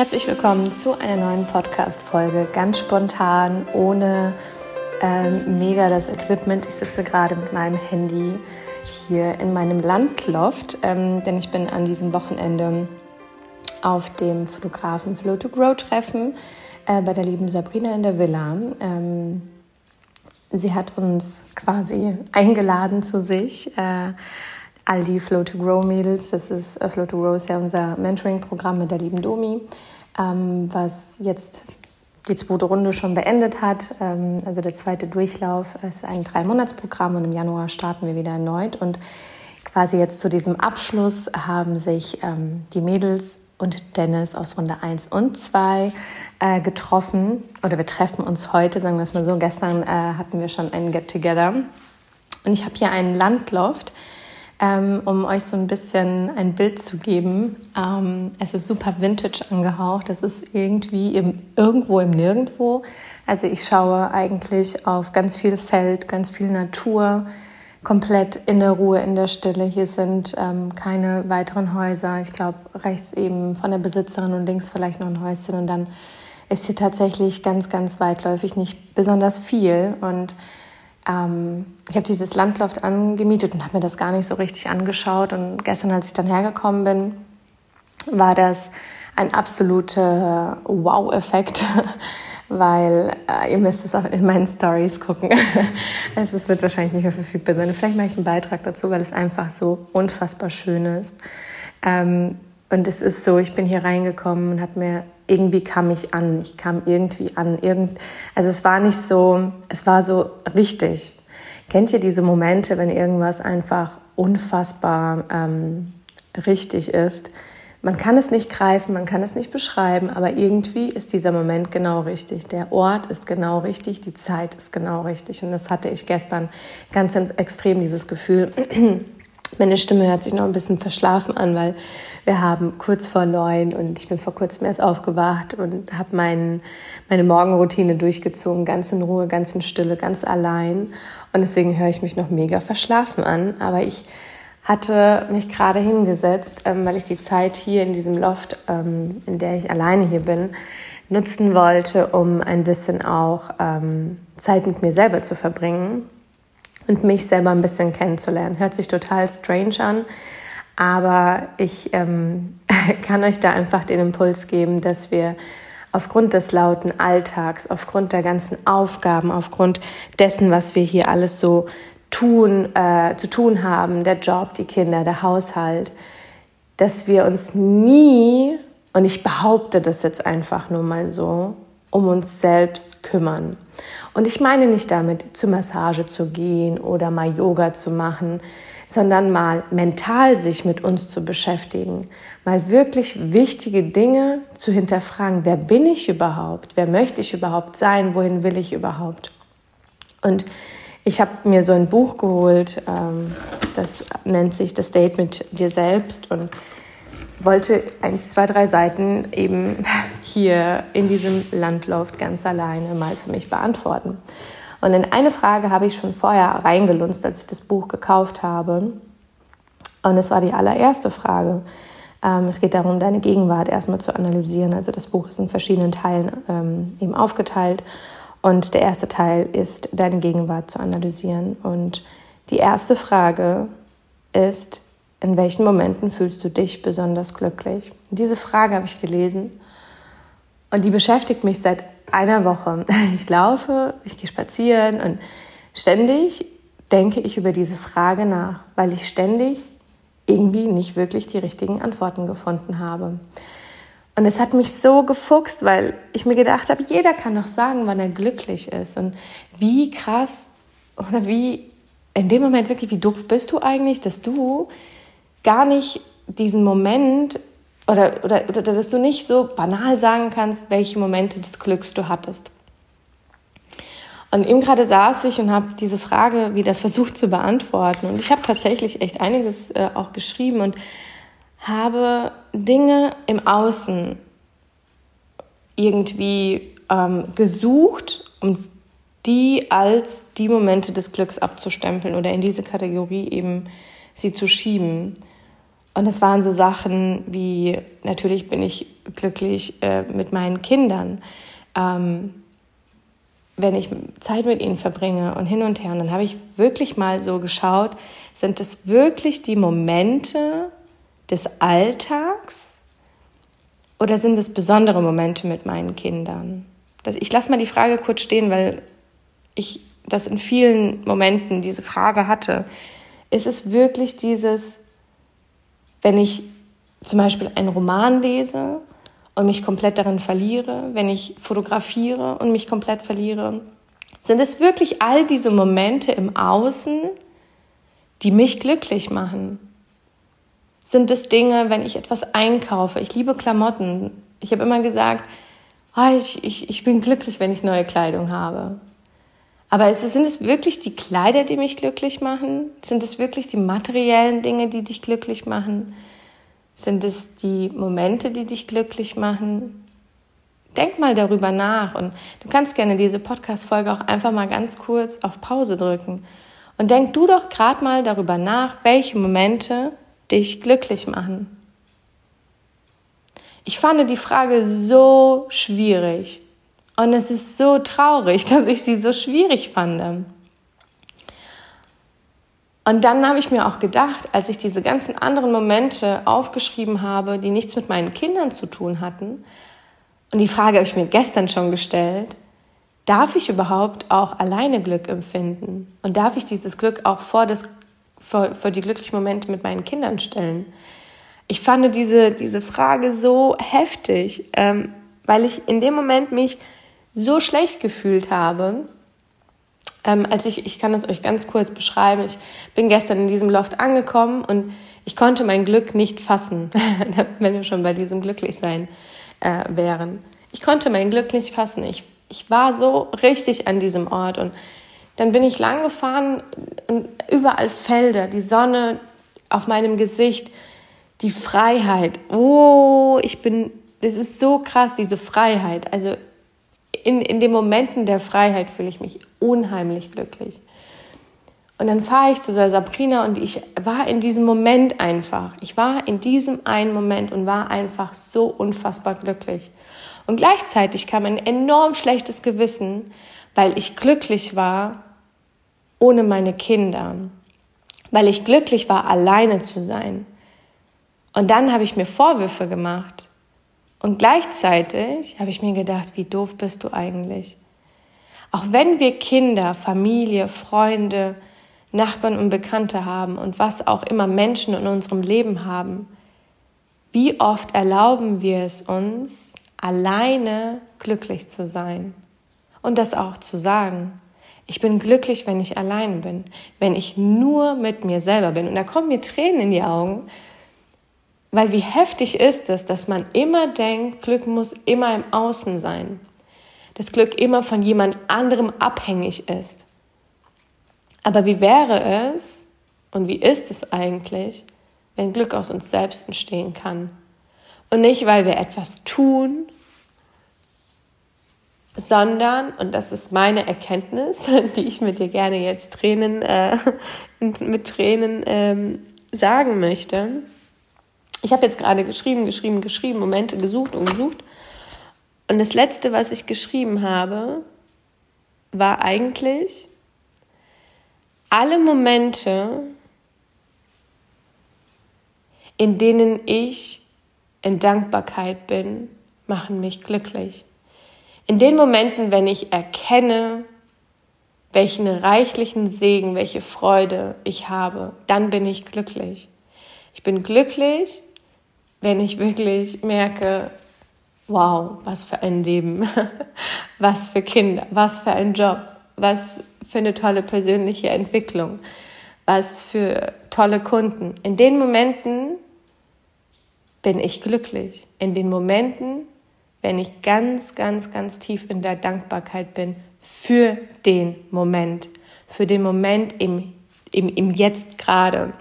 Herzlich willkommen zu einer neuen Podcast-Folge. Ganz spontan, ohne ähm, mega das Equipment. Ich sitze gerade mit meinem Handy hier in meinem Landloft, ähm, denn ich bin an diesem Wochenende auf dem Fotografen Flow to Grow Treffen äh, bei der lieben Sabrina in der Villa. Ähm, sie hat uns quasi eingeladen zu sich. Äh, all die Flow to Grow Mädels. Das ist äh, Flow to Grow ist ja unser Mentoring-Programm mit der lieben Domi, ähm, was jetzt die zweite Runde schon beendet hat. Ähm, also der zweite Durchlauf ist ein Drei-Monats-Programm und im Januar starten wir wieder erneut. Und quasi jetzt zu diesem Abschluss haben sich ähm, die Mädels und Dennis aus Runde 1 und 2 äh, getroffen. Oder wir treffen uns heute, sagen wir es mal so. Gestern äh, hatten wir schon ein Get-Together. Und ich habe hier einen Landloft ähm, um euch so ein bisschen ein Bild zu geben. Ähm, es ist super vintage angehaucht. Es ist irgendwie im, irgendwo im Nirgendwo. Also ich schaue eigentlich auf ganz viel Feld, ganz viel Natur, komplett in der Ruhe, in der Stille. Hier sind ähm, keine weiteren Häuser. Ich glaube, rechts eben von der Besitzerin und links vielleicht noch ein Häuschen. Und dann ist hier tatsächlich ganz, ganz weitläufig nicht besonders viel. Und ähm, ich habe dieses Landloft angemietet und habe mir das gar nicht so richtig angeschaut. Und gestern, als ich dann hergekommen bin, war das ein absoluter Wow-Effekt, weil äh, ihr müsst es auch in meinen Stories gucken. es, wird wahrscheinlich nicht mehr verfügbar sein. Vielleicht mache ich einen Beitrag dazu, weil es einfach so unfassbar schön ist. Ähm, und es ist so, ich bin hier reingekommen und habe mir irgendwie kam ich an. Ich kam irgendwie an. Irgend, also es war nicht so, es war so richtig. Kennt ihr diese Momente, wenn irgendwas einfach unfassbar ähm, richtig ist? Man kann es nicht greifen, man kann es nicht beschreiben, aber irgendwie ist dieser Moment genau richtig. Der Ort ist genau richtig, die Zeit ist genau richtig. Und das hatte ich gestern ganz extrem, dieses Gefühl. Meine Stimme hört sich noch ein bisschen verschlafen an, weil wir haben kurz vor neun und ich bin vor kurzem erst aufgewacht und habe mein, meine Morgenroutine durchgezogen, ganz in Ruhe, ganz in Stille, ganz allein. Und deswegen höre ich mich noch mega verschlafen an. Aber ich hatte mich gerade hingesetzt, ähm, weil ich die Zeit hier in diesem Loft, ähm, in der ich alleine hier bin, nutzen wollte, um ein bisschen auch ähm, Zeit mit mir selber zu verbringen und mich selber ein bisschen kennenzulernen. Hört sich total strange an, aber ich ähm, kann euch da einfach den Impuls geben, dass wir aufgrund des lauten Alltags, aufgrund der ganzen Aufgaben, aufgrund dessen, was wir hier alles so tun, äh, zu tun haben, der Job, die Kinder, der Haushalt, dass wir uns nie, und ich behaupte das jetzt einfach nur mal so, um uns selbst kümmern. Und ich meine nicht damit, zur Massage zu gehen oder mal Yoga zu machen, sondern mal mental sich mit uns zu beschäftigen, mal wirklich wichtige Dinge zu hinterfragen. Wer bin ich überhaupt? Wer möchte ich überhaupt sein? Wohin will ich überhaupt? Und ich habe mir so ein Buch geholt, ähm, das nennt sich Das Date mit dir selbst und wollte eins, zwei, drei Seiten eben hier in diesem Landloft ganz alleine mal für mich beantworten. Und in eine Frage habe ich schon vorher reingelunzt, als ich das Buch gekauft habe. Und es war die allererste Frage. Ähm, es geht darum, deine Gegenwart erstmal zu analysieren. Also das Buch ist in verschiedenen Teilen ähm, eben aufgeteilt. Und der erste Teil ist, deine Gegenwart zu analysieren. Und die erste Frage ist, in welchen Momenten fühlst du dich besonders glücklich? Diese Frage habe ich gelesen und die beschäftigt mich seit einer Woche. Ich laufe, ich gehe spazieren und ständig denke ich über diese Frage nach, weil ich ständig irgendwie nicht wirklich die richtigen Antworten gefunden habe. Und es hat mich so gefuchst, weil ich mir gedacht habe, jeder kann doch sagen, wann er glücklich ist. Und wie krass oder wie in dem Moment wirklich, wie doof bist du eigentlich, dass du gar nicht diesen Moment oder, oder, oder dass du nicht so banal sagen kannst, welche Momente des Glücks du hattest. Und eben gerade saß ich und habe diese Frage wieder versucht zu beantworten. Und ich habe tatsächlich echt einiges äh, auch geschrieben und habe Dinge im Außen irgendwie ähm, gesucht, um die als die Momente des Glücks abzustempeln oder in diese Kategorie eben sie zu schieben. Und es waren so Sachen wie, natürlich bin ich glücklich äh, mit meinen Kindern, ähm, wenn ich Zeit mit ihnen verbringe und hin und her. Und dann habe ich wirklich mal so geschaut, sind es wirklich die Momente des Alltags oder sind es besondere Momente mit meinen Kindern? Ich lasse mal die Frage kurz stehen, weil ich das in vielen Momenten diese Frage hatte. Ist es wirklich dieses, wenn ich zum Beispiel einen Roman lese und mich komplett darin verliere, wenn ich fotografiere und mich komplett verliere, sind es wirklich all diese Momente im Außen, die mich glücklich machen? Sind es Dinge, wenn ich etwas einkaufe? Ich liebe Klamotten. Ich habe immer gesagt, oh, ich, ich, ich bin glücklich, wenn ich neue Kleidung habe. Aber es, sind es wirklich die Kleider, die mich glücklich machen? Sind es wirklich die materiellen Dinge, die dich glücklich machen? Sind es die Momente, die dich glücklich machen? Denk mal darüber nach und du kannst gerne diese Podcast-Folge auch einfach mal ganz kurz auf Pause drücken. Und denk du doch gerade mal darüber nach, welche Momente dich glücklich machen. Ich fand die Frage so schwierig und es ist so traurig, dass ich sie so schwierig fand. Und dann habe ich mir auch gedacht, als ich diese ganzen anderen Momente aufgeschrieben habe, die nichts mit meinen Kindern zu tun hatten, und die Frage habe ich mir gestern schon gestellt, darf ich überhaupt auch alleine Glück empfinden? Und darf ich dieses Glück auch vor, das, vor, vor die glücklichen Momente mit meinen Kindern stellen? Ich fand diese, diese Frage so heftig, ähm, weil ich in dem Moment mich so schlecht gefühlt habe, ähm, als ich, ich kann das euch ganz kurz beschreiben, ich bin gestern in diesem Loft angekommen und ich konnte mein Glück nicht fassen, wenn wir schon bei diesem Glücklichsein äh, wären. Ich konnte mein Glück nicht fassen. Ich, ich war so richtig an diesem Ort und dann bin ich lang gefahren und überall Felder, die Sonne auf meinem Gesicht, die Freiheit. Oh, ich bin, das ist so krass, diese Freiheit. Also in, in den Momenten der Freiheit fühle ich mich unheimlich glücklich. Und dann fahre ich zu Sabrina und ich war in diesem Moment einfach. Ich war in diesem einen Moment und war einfach so unfassbar glücklich. Und gleichzeitig kam ein enorm schlechtes Gewissen, weil ich glücklich war ohne meine Kinder. Weil ich glücklich war, alleine zu sein. Und dann habe ich mir Vorwürfe gemacht. Und gleichzeitig habe ich mir gedacht, wie doof bist du eigentlich? Auch wenn wir Kinder, Familie, Freunde, Nachbarn und Bekannte haben und was auch immer Menschen in unserem Leben haben, wie oft erlauben wir es uns, alleine glücklich zu sein und das auch zu sagen. Ich bin glücklich, wenn ich allein bin, wenn ich nur mit mir selber bin. Und da kommen mir Tränen in die Augen, weil wie heftig ist es, dass man immer denkt, Glück muss immer im Außen sein. Das Glück immer von jemand anderem abhängig ist. Aber wie wäre es und wie ist es eigentlich, wenn Glück aus uns selbst entstehen kann? Und nicht, weil wir etwas tun, sondern, und das ist meine Erkenntnis, die ich mit dir gerne jetzt Tränen, äh, mit Tränen ähm, sagen möchte, ich habe jetzt gerade geschrieben, geschrieben, geschrieben, Momente gesucht und gesucht. Und das Letzte, was ich geschrieben habe, war eigentlich alle Momente, in denen ich in Dankbarkeit bin, machen mich glücklich. In den Momenten, wenn ich erkenne, welchen reichlichen Segen, welche Freude ich habe, dann bin ich glücklich. Ich bin glücklich, wenn ich wirklich merke, wow, was für ein Leben, was für Kinder, was für ein Job, was für eine tolle persönliche Entwicklung, was für tolle Kunden. In den Momenten bin ich glücklich. In den Momenten, wenn ich ganz, ganz, ganz tief in der Dankbarkeit bin für den Moment, für den Moment im, im, im Jetzt gerade.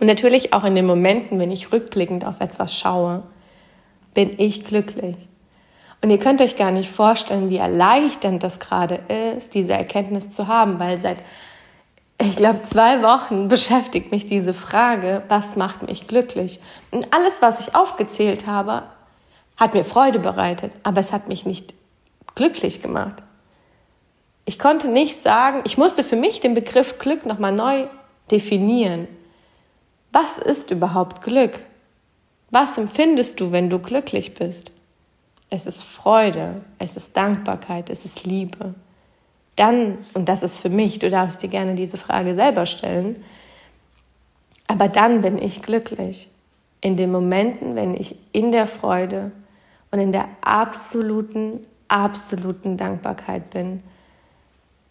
Und natürlich auch in den Momenten, wenn ich rückblickend auf etwas schaue, bin ich glücklich. Und ihr könnt euch gar nicht vorstellen, wie erleichternd das gerade ist, diese Erkenntnis zu haben, weil seit ich glaube, zwei Wochen beschäftigt mich diese Frage, was macht mich glücklich? Und alles, was ich aufgezählt habe, hat mir Freude bereitet, aber es hat mich nicht glücklich gemacht. Ich konnte nicht sagen, ich musste für mich den Begriff Glück nochmal neu definieren. Was ist überhaupt Glück? Was empfindest du, wenn du glücklich bist? Es ist Freude, es ist Dankbarkeit, es ist Liebe. Dann, und das ist für mich, du darfst dir gerne diese Frage selber stellen, aber dann bin ich glücklich. In den Momenten, wenn ich in der Freude und in der absoluten, absoluten Dankbarkeit bin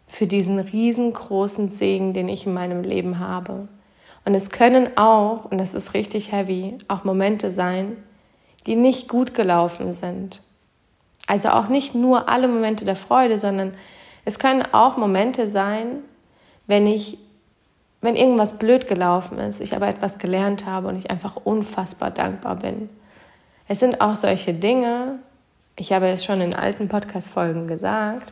für diesen riesengroßen Segen, den ich in meinem Leben habe. Und es können auch, und das ist richtig heavy, auch Momente sein, die nicht gut gelaufen sind. Also auch nicht nur alle Momente der Freude, sondern es können auch Momente sein, wenn ich, wenn irgendwas blöd gelaufen ist, ich aber etwas gelernt habe und ich einfach unfassbar dankbar bin. Es sind auch solche Dinge, ich habe es schon in alten Podcast-Folgen gesagt,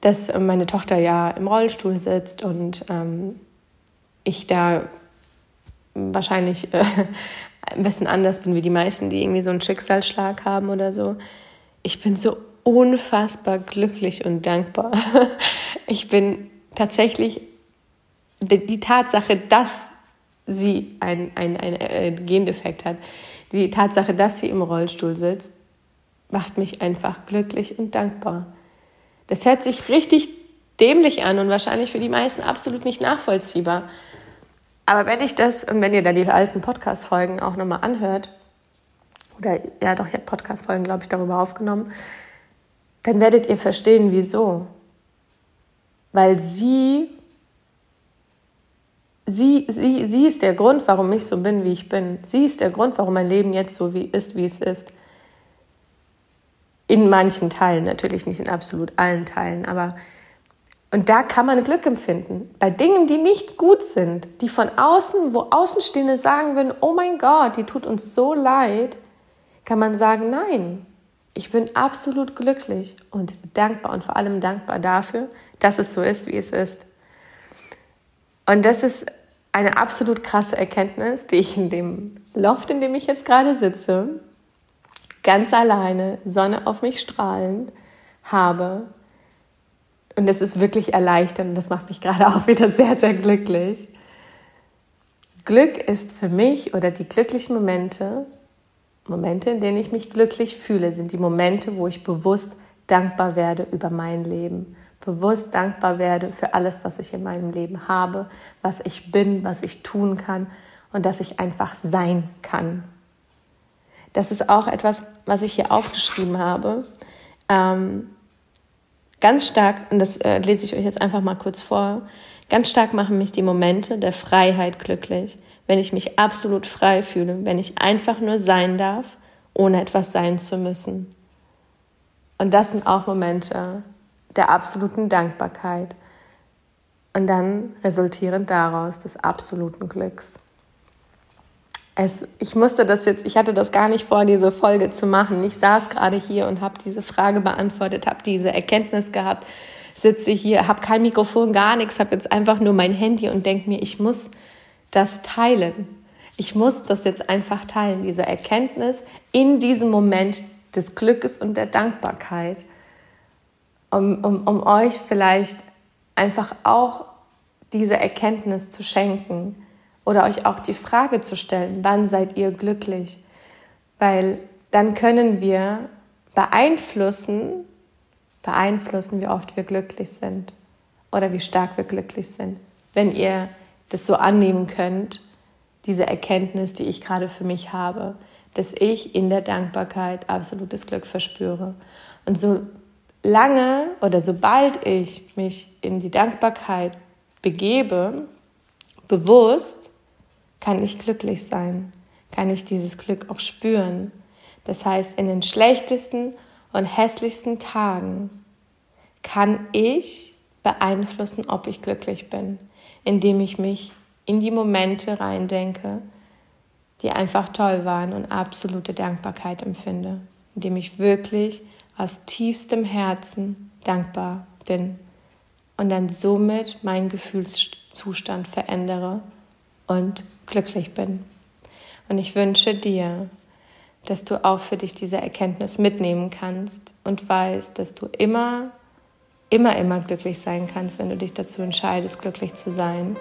dass meine Tochter ja im Rollstuhl sitzt und ähm, ich da wahrscheinlich äh, ein bisschen anders bin wie die meisten, die irgendwie so einen Schicksalsschlag haben oder so. Ich bin so unfassbar glücklich und dankbar. Ich bin tatsächlich die Tatsache, dass sie einen ein, ein äh, Gendefekt hat, die Tatsache, dass sie im Rollstuhl sitzt, macht mich einfach glücklich und dankbar. Das hört sich richtig dämlich an und wahrscheinlich für die meisten absolut nicht nachvollziehbar. Aber wenn ich das und wenn ihr da die alten Podcast-Folgen auch nochmal anhört, oder ja doch, ich habe Podcast-Folgen, glaube ich, darüber aufgenommen, dann werdet ihr verstehen, wieso. Weil sie, sie, sie, sie ist der Grund, warum ich so bin, wie ich bin. Sie ist der Grund, warum mein Leben jetzt so wie ist, wie es ist. In manchen Teilen, natürlich nicht in absolut allen Teilen, aber und da kann man Glück empfinden. Bei Dingen, die nicht gut sind, die von außen, wo Außenstehende sagen würden, oh mein Gott, die tut uns so leid, kann man sagen, nein, ich bin absolut glücklich und dankbar und vor allem dankbar dafür, dass es so ist, wie es ist. Und das ist eine absolut krasse Erkenntnis, die ich in dem Loft, in dem ich jetzt gerade sitze, ganz alleine, Sonne auf mich strahlend, habe. Und es ist wirklich erleichternd und das macht mich gerade auch wieder sehr, sehr glücklich. Glück ist für mich oder die glücklichen Momente Momente, in denen ich mich glücklich fühle, sind die Momente, wo ich bewusst dankbar werde über mein Leben, bewusst dankbar werde für alles, was ich in meinem Leben habe, was ich bin, was ich tun kann und dass ich einfach sein kann. Das ist auch etwas, was ich hier aufgeschrieben habe. Ähm, ganz stark, und das äh, lese ich euch jetzt einfach mal kurz vor, ganz stark machen mich die Momente der Freiheit glücklich wenn ich mich absolut frei fühle, wenn ich einfach nur sein darf, ohne etwas sein zu müssen. Und das sind auch Momente der absoluten Dankbarkeit und dann resultierend daraus des absoluten Glücks. Es, ich musste das jetzt, ich hatte das gar nicht vor, diese Folge zu machen. Ich saß gerade hier und habe diese Frage beantwortet, habe diese Erkenntnis gehabt, sitze hier, habe kein Mikrofon, gar nichts, habe jetzt einfach nur mein Handy und denke mir, ich muss das teilen. Ich muss das jetzt einfach teilen, diese Erkenntnis in diesem Moment des Glückes und der Dankbarkeit, um, um, um euch vielleicht einfach auch diese Erkenntnis zu schenken oder euch auch die Frage zu stellen, wann seid ihr glücklich? Weil dann können wir beeinflussen, beeinflussen, wie oft wir glücklich sind oder wie stark wir glücklich sind. Wenn ihr das so annehmen könnt, diese Erkenntnis, die ich gerade für mich habe, dass ich in der Dankbarkeit absolutes Glück verspüre. Und so lange oder sobald ich mich in die Dankbarkeit begebe, bewusst, kann ich glücklich sein, kann ich dieses Glück auch spüren. Das heißt, in den schlechtesten und hässlichsten Tagen kann ich beeinflussen, ob ich glücklich bin indem ich mich in die Momente reindenke, die einfach toll waren und absolute Dankbarkeit empfinde, indem ich wirklich aus tiefstem Herzen dankbar bin und dann somit meinen Gefühlszustand verändere und glücklich bin. Und ich wünsche dir, dass du auch für dich diese Erkenntnis mitnehmen kannst und weißt, dass du immer, immer, immer glücklich sein kannst, wenn du dich dazu entscheidest, glücklich zu sein,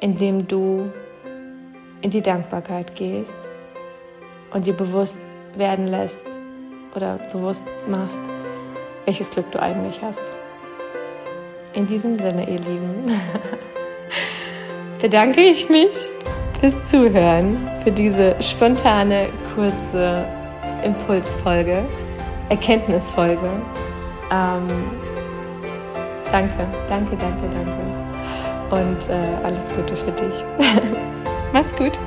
indem du in die Dankbarkeit gehst und dir bewusst werden lässt oder bewusst machst, welches Glück du eigentlich hast. In diesem Sinne, ihr Lieben, bedanke ich mich fürs Zuhören, für diese spontane, kurze Impulsfolge, Erkenntnisfolge. Ähm, danke, danke, danke, danke. Und äh, alles Gute für dich. Mach's gut.